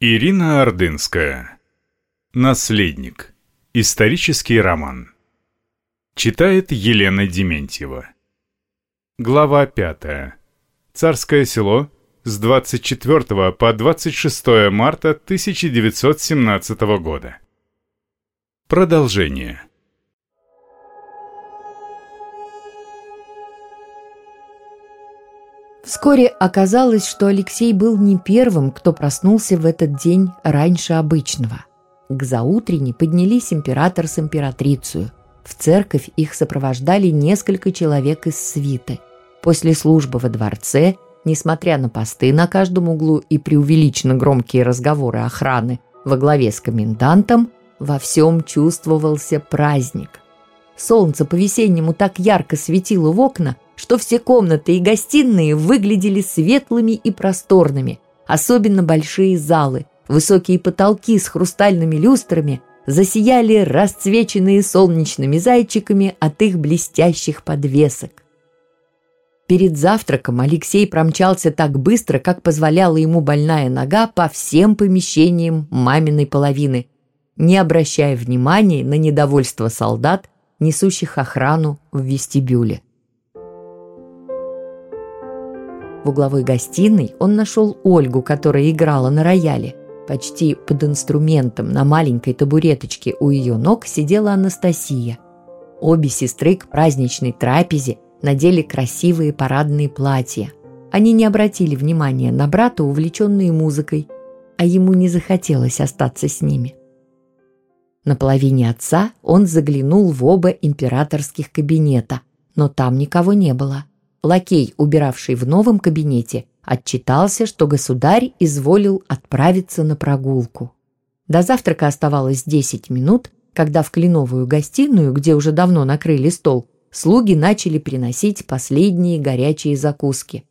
Ирина Ордынская. Наследник. Исторический роман. Читает Елена Дементьева. Глава 5. Царское село с 24 по 26 марта 1917 года. Продолжение. Вскоре оказалось, что Алексей был не первым, кто проснулся в этот день раньше обычного. К заутренне поднялись император с императрицей. В церковь их сопровождали несколько человек из свиты. После службы во дворце, несмотря на посты на каждом углу и преувеличенно громкие разговоры охраны во главе с комендантом, во всем чувствовался праздник. Солнце по-весеннему так ярко светило в окна – что все комнаты и гостиные выглядели светлыми и просторными, особенно большие залы, высокие потолки с хрустальными люстрами засияли расцвеченные солнечными зайчиками от их блестящих подвесок. Перед завтраком Алексей промчался так быстро, как позволяла ему больная нога по всем помещениям маминой половины, не обращая внимания на недовольство солдат, несущих охрану в вестибюле. В угловой гостиной он нашел Ольгу, которая играла на рояле. Почти под инструментом на маленькой табуреточке у ее ног сидела Анастасия. Обе сестры к праздничной трапезе надели красивые парадные платья. Они не обратили внимания на брата, увлеченные музыкой, а ему не захотелось остаться с ними. На половине отца он заглянул в оба императорских кабинета, но там никого не было. Лакей, убиравший в новом кабинете, отчитался, что государь изволил отправиться на прогулку. До завтрака оставалось 10 минут, когда в кленовую гостиную, где уже давно накрыли стол, слуги начали приносить последние горячие закуски.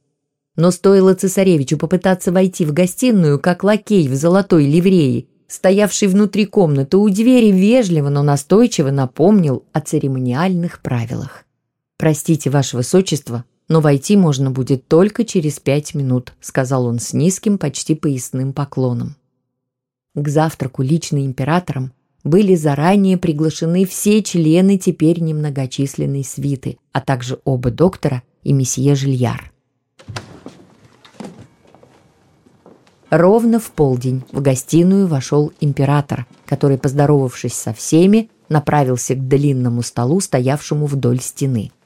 Но стоило цесаревичу попытаться войти в гостиную, как лакей в золотой ливреи, стоявший внутри комнаты у двери, вежливо, но настойчиво напомнил о церемониальных правилах. «Простите, ваше высочество, но войти можно будет только через пять минут», сказал он с низким, почти поясным поклоном. К завтраку лично императором были заранее приглашены все члены теперь немногочисленной свиты, а также оба доктора и месье Жильяр. Ровно в полдень в гостиную вошел император, который, поздоровавшись со всеми, направился к длинному столу, стоявшему вдоль стены –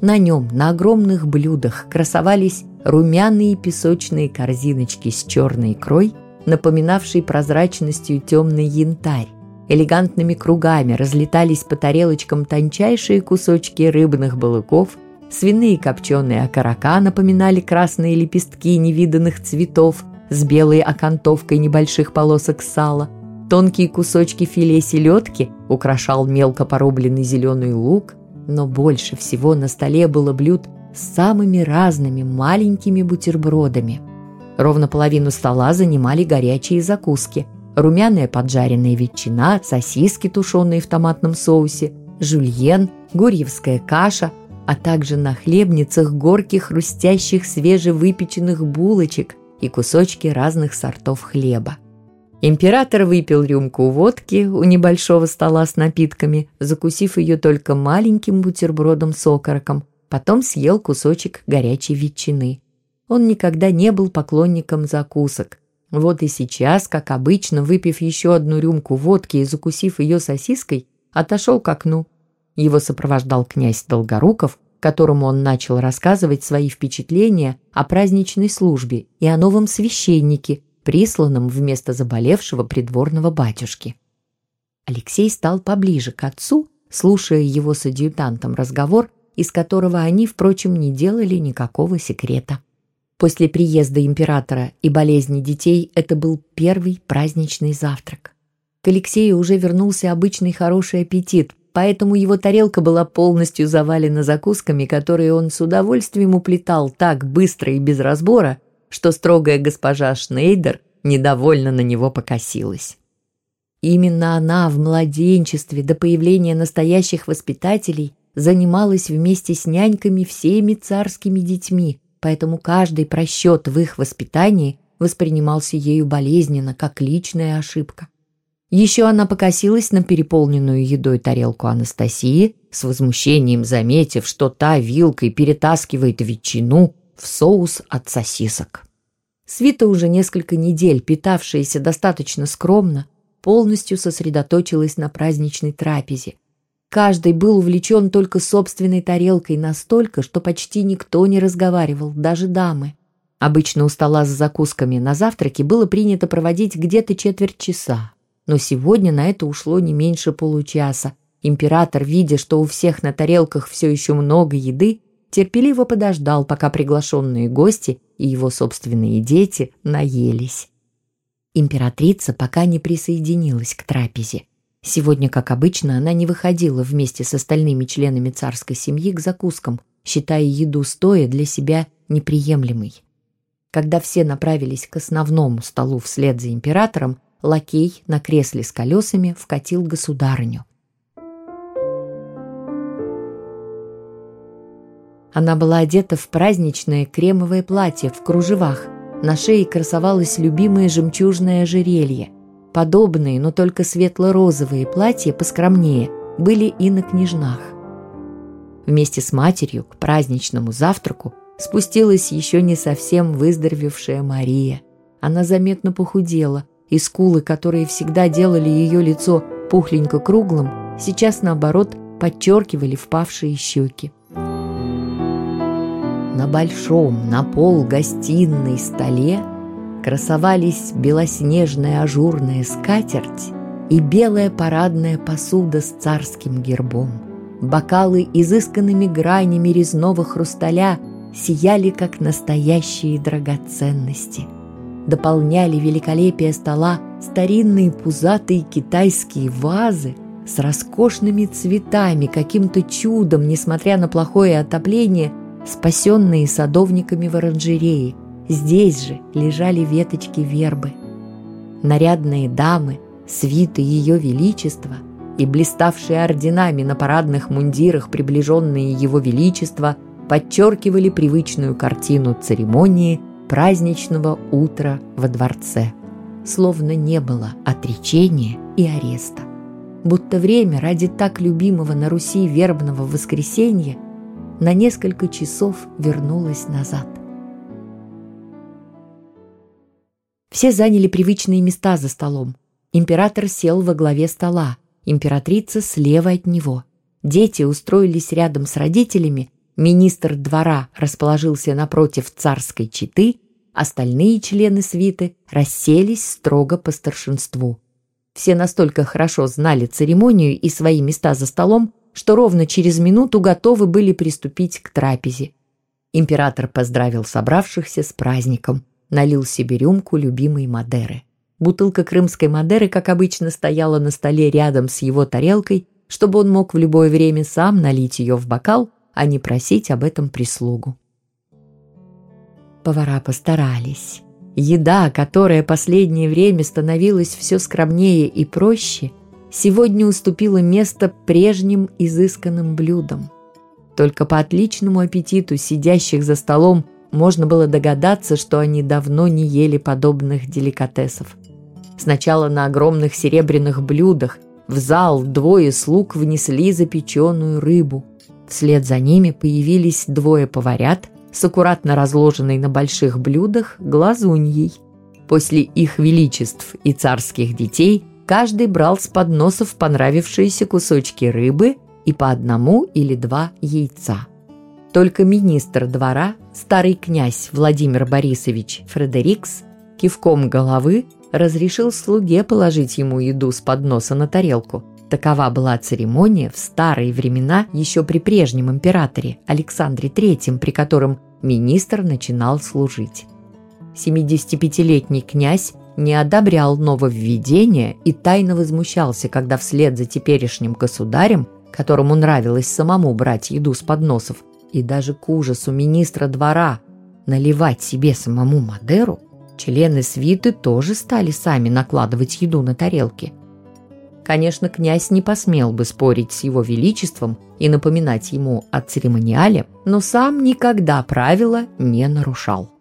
на нем на огромных блюдах красовались румяные песочные корзиночки с черной икрой, напоминавшей прозрачностью темный янтарь. Элегантными кругами разлетались по тарелочкам тончайшие кусочки рыбных балыков, свиные копченые окорока напоминали красные лепестки невиданных цветов с белой окантовкой небольших полосок сала, тонкие кусочки филе селедки украшал мелко порубленный зеленый лук – но больше всего на столе было блюд с самыми разными маленькими бутербродами. Ровно половину стола занимали горячие закуски. Румяная поджаренная ветчина, сосиски, тушеные в томатном соусе, жульен, гурьевская каша, а также на хлебницах горки хрустящих свежевыпеченных булочек и кусочки разных сортов хлеба. Император выпил рюмку водки у небольшого стола с напитками, закусив ее только маленьким бутербродом с окороком, потом съел кусочек горячей ветчины. Он никогда не был поклонником закусок. Вот и сейчас, как обычно, выпив еще одну рюмку водки и закусив ее сосиской, отошел к окну. Его сопровождал князь Долгоруков, которому он начал рассказывать свои впечатления о праздничной службе и о новом священнике, присланным вместо заболевшего придворного батюшки. Алексей стал поближе к отцу, слушая его с адъютантом разговор, из которого они, впрочем, не делали никакого секрета. После приезда императора и болезни детей это был первый праздничный завтрак. К Алексею уже вернулся обычный хороший аппетит, поэтому его тарелка была полностью завалена закусками, которые он с удовольствием уплетал так быстро и без разбора, что строгая госпожа Шнейдер недовольно на него покосилась. Именно она в младенчестве до появления настоящих воспитателей занималась вместе с няньками всеми царскими детьми, поэтому каждый просчет в их воспитании воспринимался ею болезненно, как личная ошибка. Еще она покосилась на переполненную едой тарелку Анастасии, с возмущением заметив, что та вилкой перетаскивает ветчину в соус от сосисок. Свита, уже несколько недель питавшаяся достаточно скромно, полностью сосредоточилась на праздничной трапезе. Каждый был увлечен только собственной тарелкой настолько, что почти никто не разговаривал, даже дамы. Обычно у стола с закусками на завтраке было принято проводить где-то четверть часа. Но сегодня на это ушло не меньше получаса. Император, видя, что у всех на тарелках все еще много еды, терпеливо подождал, пока приглашенные гости и его собственные дети наелись. Императрица пока не присоединилась к трапезе. Сегодня, как обычно, она не выходила вместе с остальными членами царской семьи к закускам, считая еду стоя для себя неприемлемой. Когда все направились к основному столу вслед за императором, лакей на кресле с колесами вкатил государыню. Она была одета в праздничное кремовое платье в кружевах. На шее красовалось любимое жемчужное ожерелье. Подобные, но только светло-розовые платья поскромнее были и на княжнах. Вместе с матерью к праздничному завтраку спустилась еще не совсем выздоровевшая Мария. Она заметно похудела, и скулы, которые всегда делали ее лицо пухленько круглым, сейчас, наоборот, подчеркивали впавшие щеки. На большом, на пол гостиной столе красовались белоснежная ажурная скатерть и белая парадная посуда с царским гербом. Бокалы изысканными гранями резного хрусталя сияли, как настоящие драгоценности. Дополняли великолепие стола старинные пузатые китайские вазы с роскошными цветами, каким-то чудом, несмотря на плохое отопление – спасенные садовниками в оранжерее. Здесь же лежали веточки вербы. Нарядные дамы, свиты Ее Величества и блиставшие орденами на парадных мундирах приближенные Его Величества подчеркивали привычную картину церемонии праздничного утра во дворце. Словно не было отречения и ареста. Будто время ради так любимого на Руси вербного воскресенья на несколько часов вернулась назад. Все заняли привычные места за столом. Император сел во главе стола, императрица слева от него. Дети устроились рядом с родителями, министр двора расположился напротив царской четы, остальные члены свиты расселись строго по старшинству. Все настолько хорошо знали церемонию и свои места за столом, что ровно через минуту готовы были приступить к трапезе. Император поздравил собравшихся с праздником, налил себе рюмку любимой Мадеры. Бутылка крымской Мадеры, как обычно, стояла на столе рядом с его тарелкой, чтобы он мог в любое время сам налить ее в бокал, а не просить об этом прислугу. Повара постарались. Еда, которая последнее время становилась все скромнее и проще – сегодня уступила место прежним изысканным блюдам. Только по отличному аппетиту сидящих за столом можно было догадаться, что они давно не ели подобных деликатесов. Сначала на огромных серебряных блюдах в зал двое слуг внесли запеченную рыбу. Вслед за ними появились двое поварят с аккуратно разложенной на больших блюдах глазуньей. После их величеств и царских детей – Каждый брал с подносов понравившиеся кусочки рыбы и по одному или два яйца. Только министр двора, старый князь Владимир Борисович Фредерикс, кивком головы разрешил слуге положить ему еду с подноса на тарелку. Такова была церемония в старые времена еще при прежнем императоре Александре III, при котором министр начинал служить. 75-летний князь не одобрял нововведения и тайно возмущался, когда вслед за теперешним государем, которому нравилось самому брать еду с подносов, и даже к ужасу министра двора наливать себе самому Мадеру, члены свиты тоже стали сами накладывать еду на тарелки. Конечно, князь не посмел бы спорить с его величеством и напоминать ему о церемониале, но сам никогда правила не нарушал.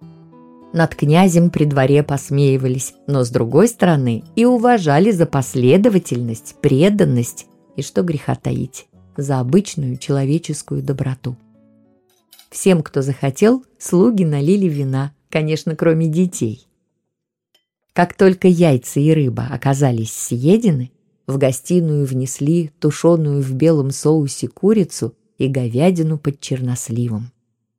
Над князем при дворе посмеивались, но с другой стороны и уважали за последовательность, преданность и, что греха таить, за обычную человеческую доброту. Всем, кто захотел, слуги налили вина, конечно, кроме детей. Как только яйца и рыба оказались съедены, в гостиную внесли тушеную в белом соусе курицу и говядину под черносливом.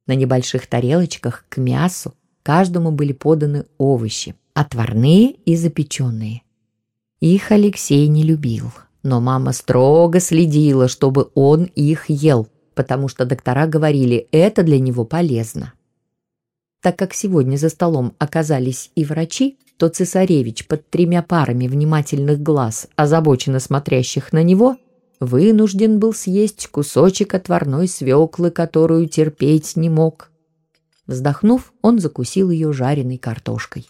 На небольших тарелочках к мясу каждому были поданы овощи, отварные и запеченные. Их Алексей не любил, но мама строго следила, чтобы он их ел, потому что доктора говорили, это для него полезно. Так как сегодня за столом оказались и врачи, то цесаревич под тремя парами внимательных глаз, озабоченно смотрящих на него, вынужден был съесть кусочек отварной свеклы, которую терпеть не мог. Вздохнув, он закусил ее жареной картошкой.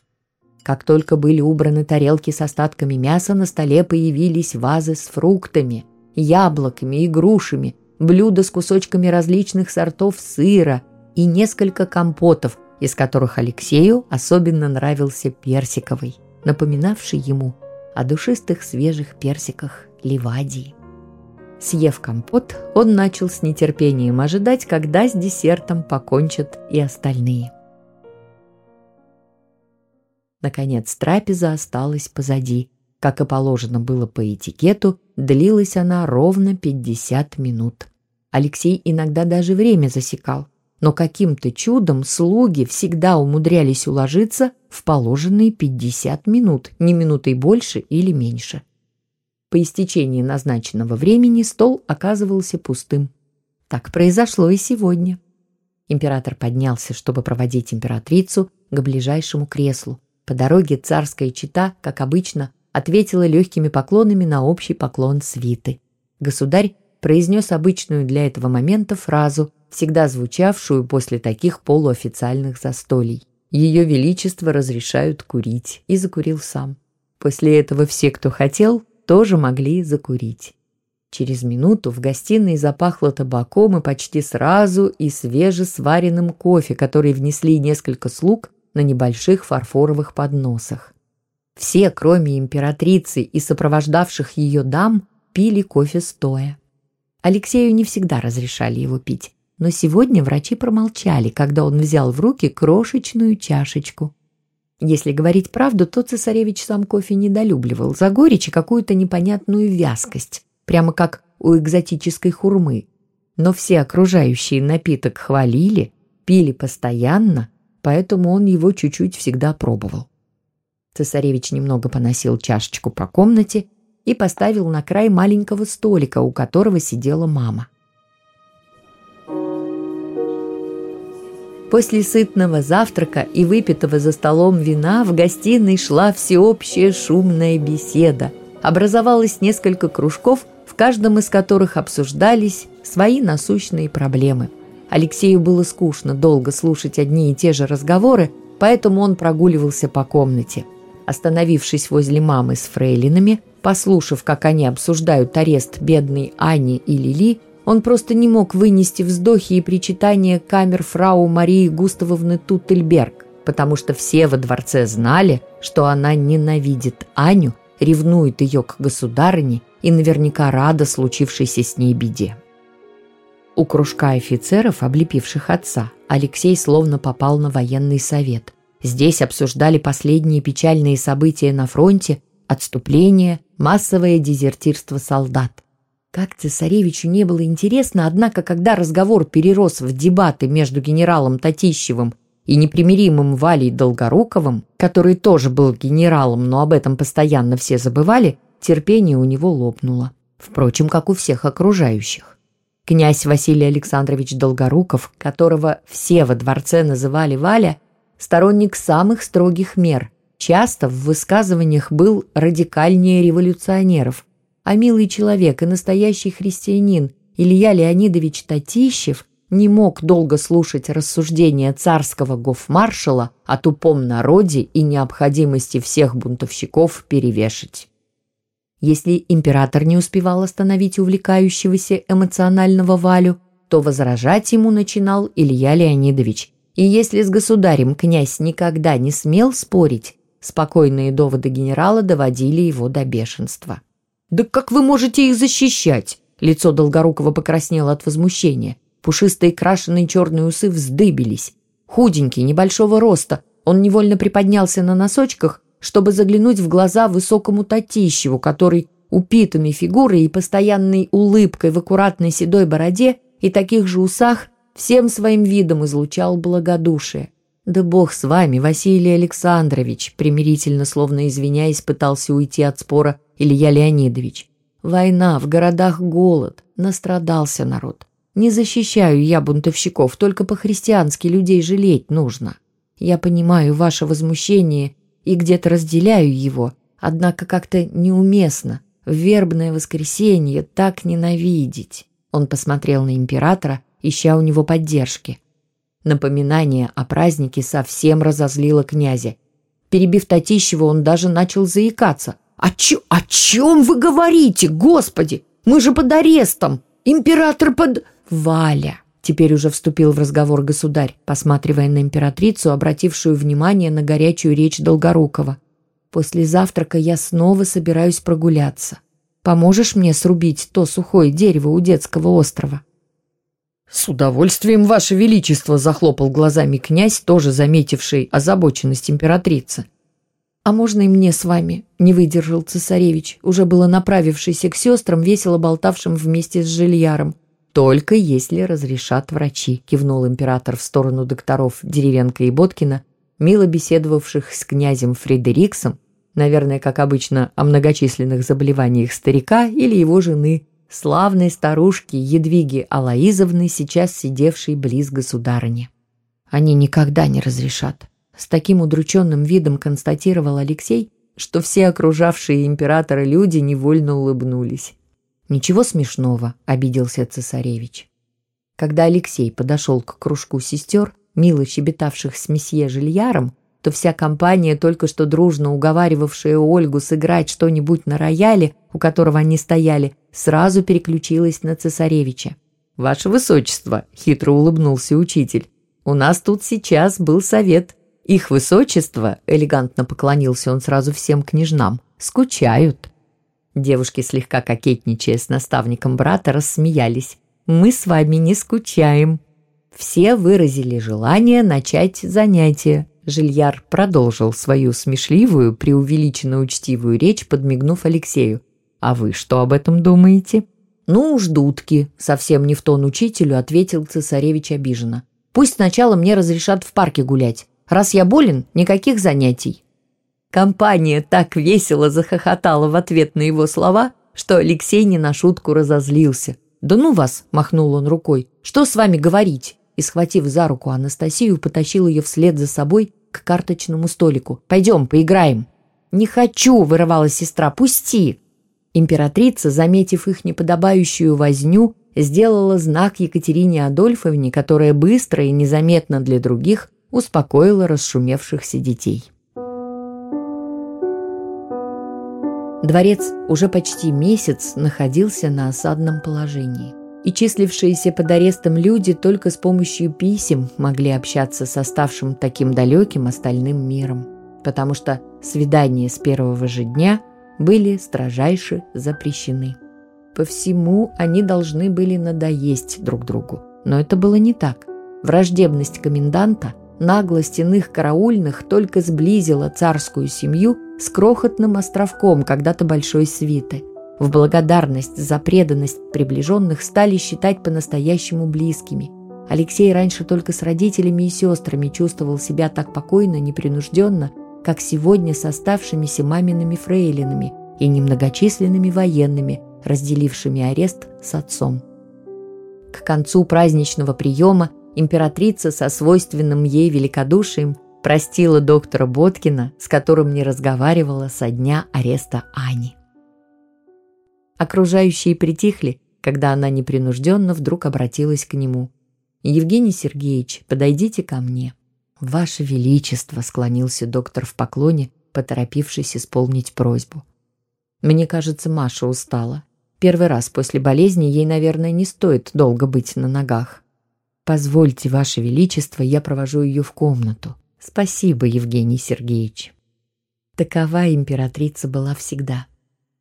Как только были убраны тарелки с остатками мяса, на столе появились вазы с фруктами, яблоками и грушами, блюда с кусочками различных сортов сыра и несколько компотов, из которых Алексею особенно нравился персиковый, напоминавший ему о душистых свежих персиках Ливадии. Съев компот, он начал с нетерпением ожидать, когда с десертом покончат и остальные. Наконец трапеза осталась позади. Как и положено было по этикету, длилась она ровно 50 минут. Алексей иногда даже время засекал, но каким-то чудом слуги всегда умудрялись уложиться в положенные 50 минут, не минутой больше или меньше. По истечении назначенного времени стол оказывался пустым. Так произошло и сегодня. Император поднялся, чтобы проводить императрицу к ближайшему креслу. По дороге царская чита, как обычно, ответила легкими поклонами на общий поклон свиты. Государь произнес обычную для этого момента фразу, всегда звучавшую после таких полуофициальных застолий. «Ее Величество разрешают курить», и закурил сам. После этого все, кто хотел, тоже могли закурить. Через минуту в гостиной запахло табаком и почти сразу и свежесваренным кофе, который внесли несколько слуг на небольших фарфоровых подносах. Все, кроме императрицы и сопровождавших ее дам, пили кофе стоя. Алексею не всегда разрешали его пить, но сегодня врачи промолчали, когда он взял в руки крошечную чашечку. Если говорить правду, то цесаревич сам кофе недолюбливал за горечь и какую-то непонятную вязкость, прямо как у экзотической хурмы. Но все окружающие напиток хвалили, пили постоянно, поэтому он его чуть-чуть всегда пробовал. Цесаревич немного поносил чашечку по комнате и поставил на край маленького столика, у которого сидела мама. После сытного завтрака и выпитого за столом вина в гостиной шла всеобщая шумная беседа. Образовалось несколько кружков, в каждом из которых обсуждались свои насущные проблемы. Алексею было скучно долго слушать одни и те же разговоры, поэтому он прогуливался по комнате. Остановившись возле мамы с фрейлинами, послушав, как они обсуждают арест бедной Ани и Лили, он просто не мог вынести вздохи и причитания камер фрау Марии Густавовны Туттельберг, потому что все во дворце знали, что она ненавидит Аню, ревнует ее к государыне и наверняка рада случившейся с ней беде. У кружка офицеров, облепивших отца, Алексей словно попал на военный совет. Здесь обсуждали последние печальные события на фронте, отступление, массовое дезертирство солдат. Как цесаревичу не было интересно, однако, когда разговор перерос в дебаты между генералом Татищевым и непримиримым Валей Долгоруковым, который тоже был генералом, но об этом постоянно все забывали, терпение у него лопнуло. Впрочем, как у всех окружающих. Князь Василий Александрович Долгоруков, которого все во дворце называли Валя, сторонник самых строгих мер, часто в высказываниях был радикальнее революционеров, а милый человек и настоящий христианин Илья Леонидович Татищев не мог долго слушать рассуждения царского гофмаршала о тупом народе и необходимости всех бунтовщиков перевешать. Если император не успевал остановить увлекающегося эмоционального Валю, то возражать ему начинал Илья Леонидович И если с государем князь никогда не смел спорить, спокойные доводы генерала доводили его до бешенства. «Да как вы можете их защищать?» Лицо Долгорукова покраснело от возмущения. Пушистые крашеные черные усы вздыбились. Худенький, небольшого роста, он невольно приподнялся на носочках, чтобы заглянуть в глаза высокому Татищеву, который упитанной фигурой и постоянной улыбкой в аккуратной седой бороде и таких же усах всем своим видом излучал благодушие. «Да бог с вами, Василий Александрович!» примирительно, словно извиняясь, пытался уйти от спора Илья Леонидович. «Война, в городах голод, настрадался народ. Не защищаю я бунтовщиков, только по-христиански людей жалеть нужно. Я понимаю ваше возмущение и где-то разделяю его, однако как-то неуместно в вербное воскресенье так ненавидеть». Он посмотрел на императора, ища у него поддержки. Напоминание о празднике совсем разозлило князя. Перебив Татищева, он даже начал заикаться. «О, чё, «О чем вы говорите, господи? Мы же под арестом! Император под...» «Валя!» Теперь уже вступил в разговор государь, посматривая на императрицу, обратившую внимание на горячую речь Долгорукова. «После завтрака я снова собираюсь прогуляться. Поможешь мне срубить то сухое дерево у детского острова?» «С удовольствием, Ваше Величество!» – захлопал глазами князь, тоже заметивший озабоченность императрицы. «А можно и мне с вами?» – не выдержал цесаревич, уже было направившийся к сестрам, весело болтавшим вместе с жильяром. «Только если разрешат врачи», – кивнул император в сторону докторов Деревенко и Боткина, мило беседовавших с князем Фредериксом, наверное, как обычно, о многочисленных заболеваниях старика или его жены славной старушки Едвиги Алаизовны, сейчас сидевшей близ государыни. Они никогда не разрешат. С таким удрученным видом констатировал Алексей, что все окружавшие императора люди невольно улыбнулись. «Ничего смешного», — обиделся цесаревич. Когда Алексей подошел к кружку сестер, мило щебетавших с месье Жильяром, то вся компания, только что дружно уговаривавшая Ольгу сыграть что-нибудь на рояле, у которого они стояли, сразу переключилась на цесаревича. «Ваше высочество», — хитро улыбнулся учитель, — «у нас тут сейчас был совет. Их высочество», — элегантно поклонился он сразу всем княжнам, — «скучают». Девушки, слегка кокетничая с наставником брата, рассмеялись. «Мы с вами не скучаем». Все выразили желание начать занятие. Жильяр продолжил свою смешливую, преувеличенно учтивую речь, подмигнув Алексею. «А вы что об этом думаете?» «Ну уж дудки», — совсем не в тон учителю ответил цесаревич обиженно. «Пусть сначала мне разрешат в парке гулять. Раз я болен, никаких занятий». Компания так весело захохотала в ответ на его слова, что Алексей не на шутку разозлился. «Да ну вас!» – махнул он рукой. «Что с вами говорить?» И, схватив за руку Анастасию, потащил ее вслед за собой к карточному столику. «Пойдем, поиграем». «Не хочу!» – вырывала сестра. «Пусти!» Императрица, заметив их неподобающую возню, сделала знак Екатерине Адольфовне, которая быстро и незаметно для других успокоила расшумевшихся детей. Дворец уже почти месяц находился на осадном положении и числившиеся под арестом люди только с помощью писем могли общаться с оставшим таким далеким остальным миром, потому что свидания с первого же дня были строжайше запрещены. По всему они должны были надоесть друг другу, но это было не так. Враждебность коменданта, наглость иных караульных только сблизила царскую семью с крохотным островком когда-то большой свиты – в благодарность за преданность приближенных стали считать по-настоящему близкими. Алексей раньше только с родителями и сестрами чувствовал себя так покойно, непринужденно, как сегодня с оставшимися мамиными фрейлинами и немногочисленными военными, разделившими арест с отцом. К концу праздничного приема императрица со свойственным ей великодушием простила доктора Боткина, с которым не разговаривала со дня ареста Ани. Окружающие притихли, когда она непринужденно вдруг обратилась к нему. «Евгений Сергеевич, подойдите ко мне». «Ваше Величество», — склонился доктор в поклоне, поторопившись исполнить просьбу. «Мне кажется, Маша устала. Первый раз после болезни ей, наверное, не стоит долго быть на ногах». Позвольте, Ваше Величество, я провожу ее в комнату. Спасибо, Евгений Сергеевич. Такова императрица была всегда.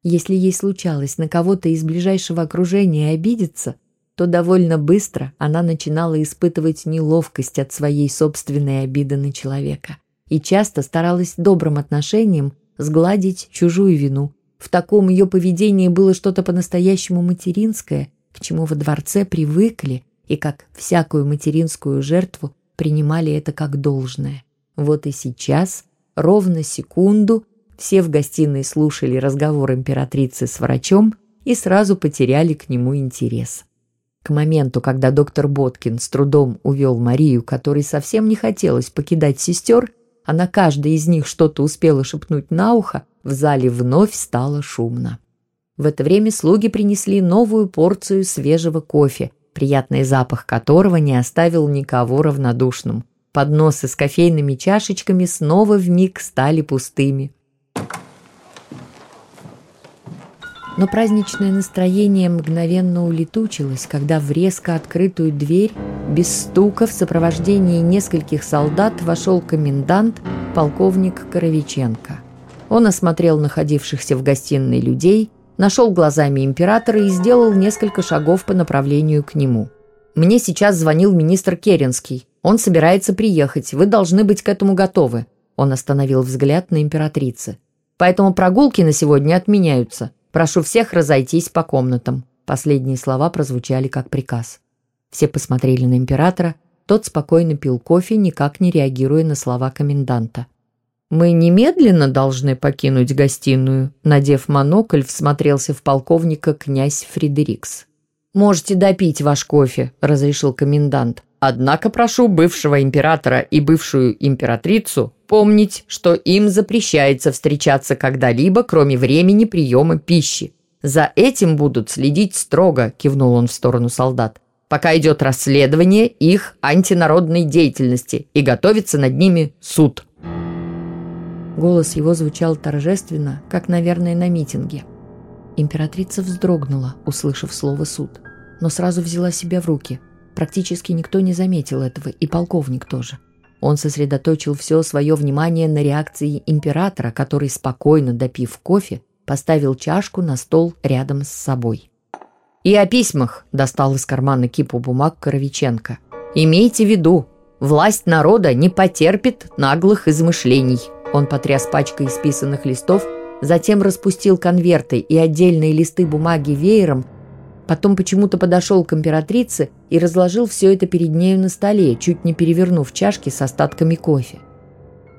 Если ей случалось на кого-то из ближайшего окружения обидеться, то довольно быстро она начинала испытывать неловкость от своей собственной обиды на человека и часто старалась добрым отношением сгладить чужую вину. В таком ее поведении было что-то по-настоящему материнское, к чему во дворце привыкли и как всякую материнскую жертву принимали это как должное. Вот и сейчас, ровно секунду, все в гостиной слушали разговор императрицы с врачом и сразу потеряли к нему интерес. К моменту, когда доктор Боткин с трудом увел Марию, которой совсем не хотелось покидать сестер, а на каждой из них что-то успела шепнуть на ухо, в зале вновь стало шумно. В это время слуги принесли новую порцию свежего кофе, приятный запах которого не оставил никого равнодушным. Подносы с кофейными чашечками снова вмиг стали пустыми. Но праздничное настроение мгновенно улетучилось, когда в резко открытую дверь, без стука, в сопровождении нескольких солдат вошел комендант, полковник Коровиченко. Он осмотрел находившихся в гостиной людей, нашел глазами императора и сделал несколько шагов по направлению к нему. «Мне сейчас звонил министр Керенский. Он собирается приехать. Вы должны быть к этому готовы». Он остановил взгляд на императрице. «Поэтому прогулки на сегодня отменяются. Прошу всех разойтись по комнатам». Последние слова прозвучали как приказ. Все посмотрели на императора. Тот спокойно пил кофе, никак не реагируя на слова коменданта. «Мы немедленно должны покинуть гостиную», надев монокль, всмотрелся в полковника князь Фредерикс. «Можете допить ваш кофе», — разрешил комендант. «Однако прошу бывшего императора и бывшую императрицу помнить, что им запрещается встречаться когда-либо, кроме времени приема пищи. За этим будут следить строго», — кивнул он в сторону солдат, «пока идет расследование их антинародной деятельности и готовится над ними суд». Голос его звучал торжественно, как, наверное, на митинге. Императрица вздрогнула, услышав слово «суд», но сразу взяла себя в руки. Практически никто не заметил этого, и полковник тоже. Он сосредоточил все свое внимание на реакции императора, который, спокойно допив кофе, поставил чашку на стол рядом с собой. «И о письмах», – достал из кармана кипу бумаг Коровиченко. «Имейте в виду, власть народа не потерпит наглых измышлений». Он потряс пачкой исписанных листов, затем распустил конверты и отдельные листы бумаги веером Потом почему-то подошел к императрице и разложил все это перед нею на столе, чуть не перевернув чашки с остатками кофе.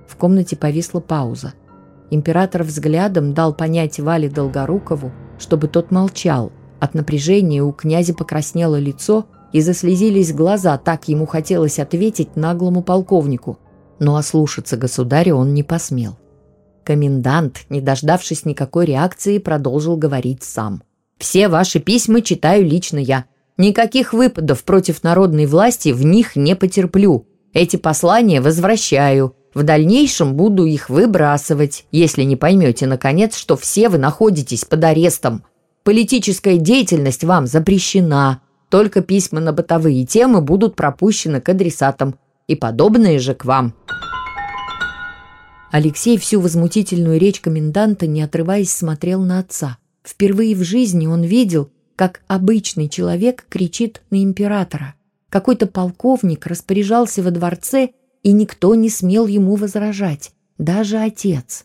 В комнате повисла пауза. Император взглядом дал понять Вале Долгорукову, чтобы тот молчал. От напряжения у князя покраснело лицо и заслезились глаза, так ему хотелось ответить наглому полковнику. Но ослушаться государя он не посмел. Комендант, не дождавшись никакой реакции, продолжил говорить сам. Все ваши письма читаю лично я. Никаких выпадов против народной власти в них не потерплю. Эти послания возвращаю. В дальнейшем буду их выбрасывать, если не поймете, наконец, что все вы находитесь под арестом. Политическая деятельность вам запрещена. Только письма на бытовые темы будут пропущены к адресатам. И подобные же к вам. Алексей всю возмутительную речь коменданта, не отрываясь, смотрел на отца. Впервые в жизни он видел, как обычный человек кричит на императора. Какой-то полковник распоряжался во дворце, и никто не смел ему возражать, даже отец.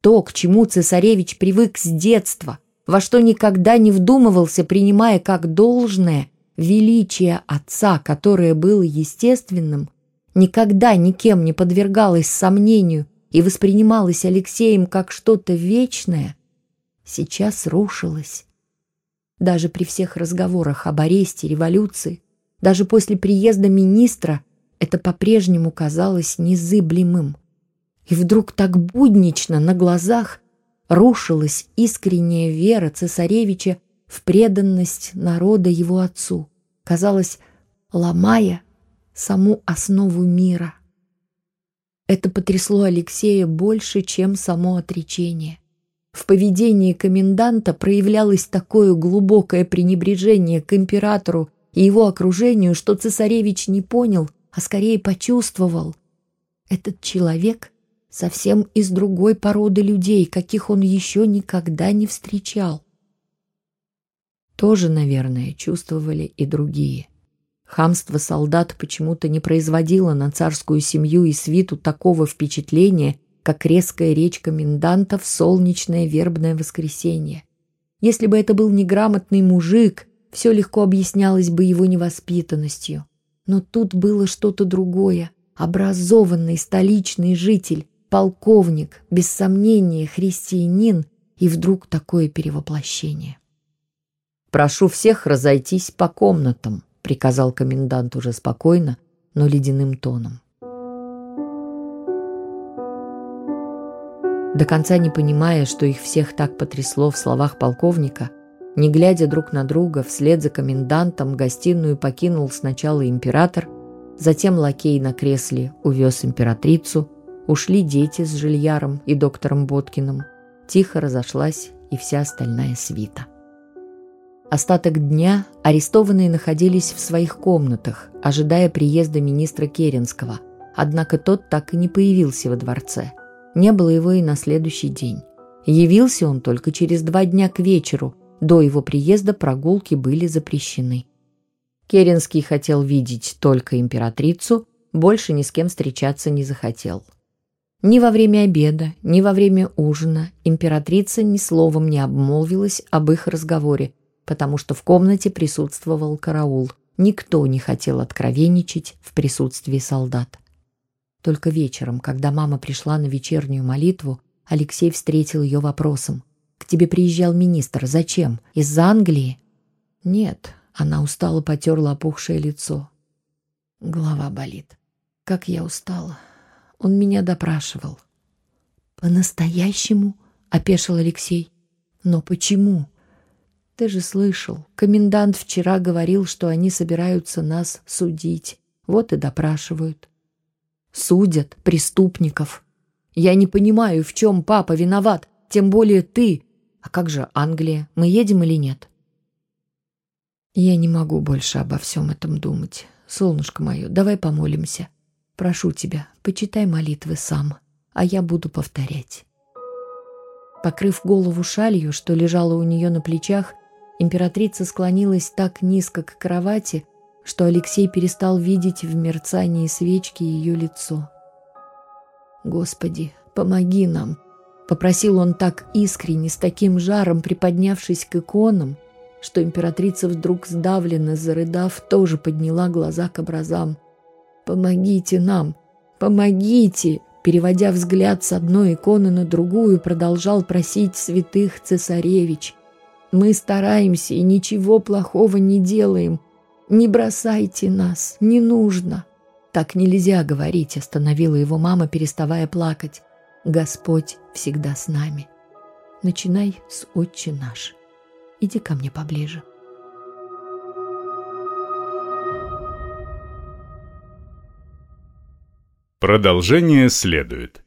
То, к чему цесаревич привык с детства, во что никогда не вдумывался, принимая как должное величие отца, которое было естественным, никогда никем не подвергалось сомнению и воспринималось Алексеем как что-то вечное – сейчас рушилась. Даже при всех разговорах об аресте, революции, даже после приезда министра это по-прежнему казалось незыблемым. И вдруг так буднично на глазах рушилась искренняя вера цесаревича в преданность народа его отцу, казалось, ломая саму основу мира. Это потрясло Алексея больше, чем само отречение. В поведении коменданта проявлялось такое глубокое пренебрежение к императору и его окружению, что цесаревич не понял, а скорее почувствовал. Этот человек совсем из другой породы людей, каких он еще никогда не встречал. Тоже, наверное, чувствовали и другие. Хамство солдат почему-то не производило на царскую семью и свиту такого впечатления, как резкая речь коменданта в солнечное вербное воскресенье. Если бы это был неграмотный мужик, все легко объяснялось бы его невоспитанностью. Но тут было что-то другое. Образованный столичный житель, полковник, без сомнения христианин, и вдруг такое перевоплощение. «Прошу всех разойтись по комнатам», — приказал комендант уже спокойно, но ледяным тоном. До конца не понимая, что их всех так потрясло в словах полковника, не глядя друг на друга, вслед за комендантом гостиную покинул сначала император, затем лакей на кресле увез императрицу, ушли дети с Жильяром и доктором Боткиным, тихо разошлась и вся остальная свита. Остаток дня арестованные находились в своих комнатах, ожидая приезда министра Керенского, однако тот так и не появился во дворце. Не было его и на следующий день. Явился он только через два дня к вечеру, до его приезда прогулки были запрещены. Керенский хотел видеть только императрицу, больше ни с кем встречаться не захотел. Ни во время обеда, ни во время ужина императрица ни словом не обмолвилась об их разговоре, потому что в комнате присутствовал караул. Никто не хотел откровенничать в присутствии солдат. Только вечером, когда мама пришла на вечернюю молитву, Алексей встретил ее вопросом. К тебе приезжал министр. Зачем? Из-за Англии? Нет. Она устало потерла опухшее лицо. Голова болит. Как я устала. Он меня допрашивал. По-настоящему? Опешил Алексей. Но почему? Ты же слышал. Комендант вчера говорил, что они собираются нас судить. Вот и допрашивают. Судят преступников. Я не понимаю, в чем папа виноват, тем более ты. А как же Англия? Мы едем или нет? Я не могу больше обо всем этом думать. Солнышко мое, давай помолимся. Прошу тебя, почитай молитвы сам, а я буду повторять. Покрыв голову шалью, что лежала у нее на плечах, императрица склонилась так низко к кровати, что Алексей перестал видеть в мерцании свечки ее лицо. «Господи, помоги нам!» Попросил он так искренне, с таким жаром, приподнявшись к иконам, что императрица вдруг сдавленно, зарыдав, тоже подняла глаза к образам. «Помогите нам! Помогите!» Переводя взгляд с одной иконы на другую, продолжал просить святых цесаревич. «Мы стараемся и ничего плохого не делаем. Не бросайте нас, не нужно!» «Так нельзя говорить», — остановила его мама, переставая плакать. Господь всегда с нами. Начинай с «Отче наш». Иди ко мне поближе. Продолжение следует.